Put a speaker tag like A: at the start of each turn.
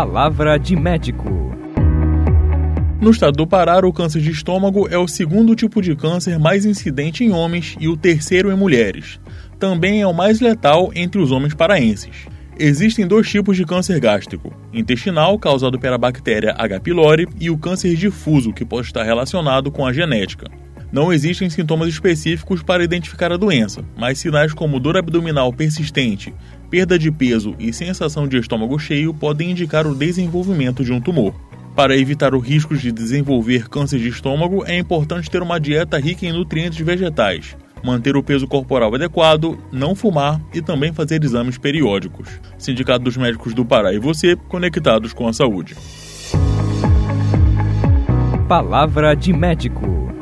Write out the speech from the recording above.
A: Palavra de médico.
B: No estado do Pará, o câncer de estômago é o segundo tipo de câncer mais incidente em homens e o terceiro em mulheres. Também é o mais letal entre os homens paraenses. Existem dois tipos de câncer gástrico: intestinal, causado pela bactéria H. pylori, e o câncer difuso, que pode estar relacionado com a genética. Não existem sintomas específicos para identificar a doença, mas sinais como dor abdominal persistente, perda de peso e sensação de estômago cheio podem indicar o desenvolvimento de um tumor. Para evitar o risco de desenvolver câncer de estômago, é importante ter uma dieta rica em nutrientes vegetais, manter o peso corporal adequado, não fumar e também fazer exames periódicos. Sindicato dos Médicos do Pará e você, conectados com a saúde.
A: Palavra de médico.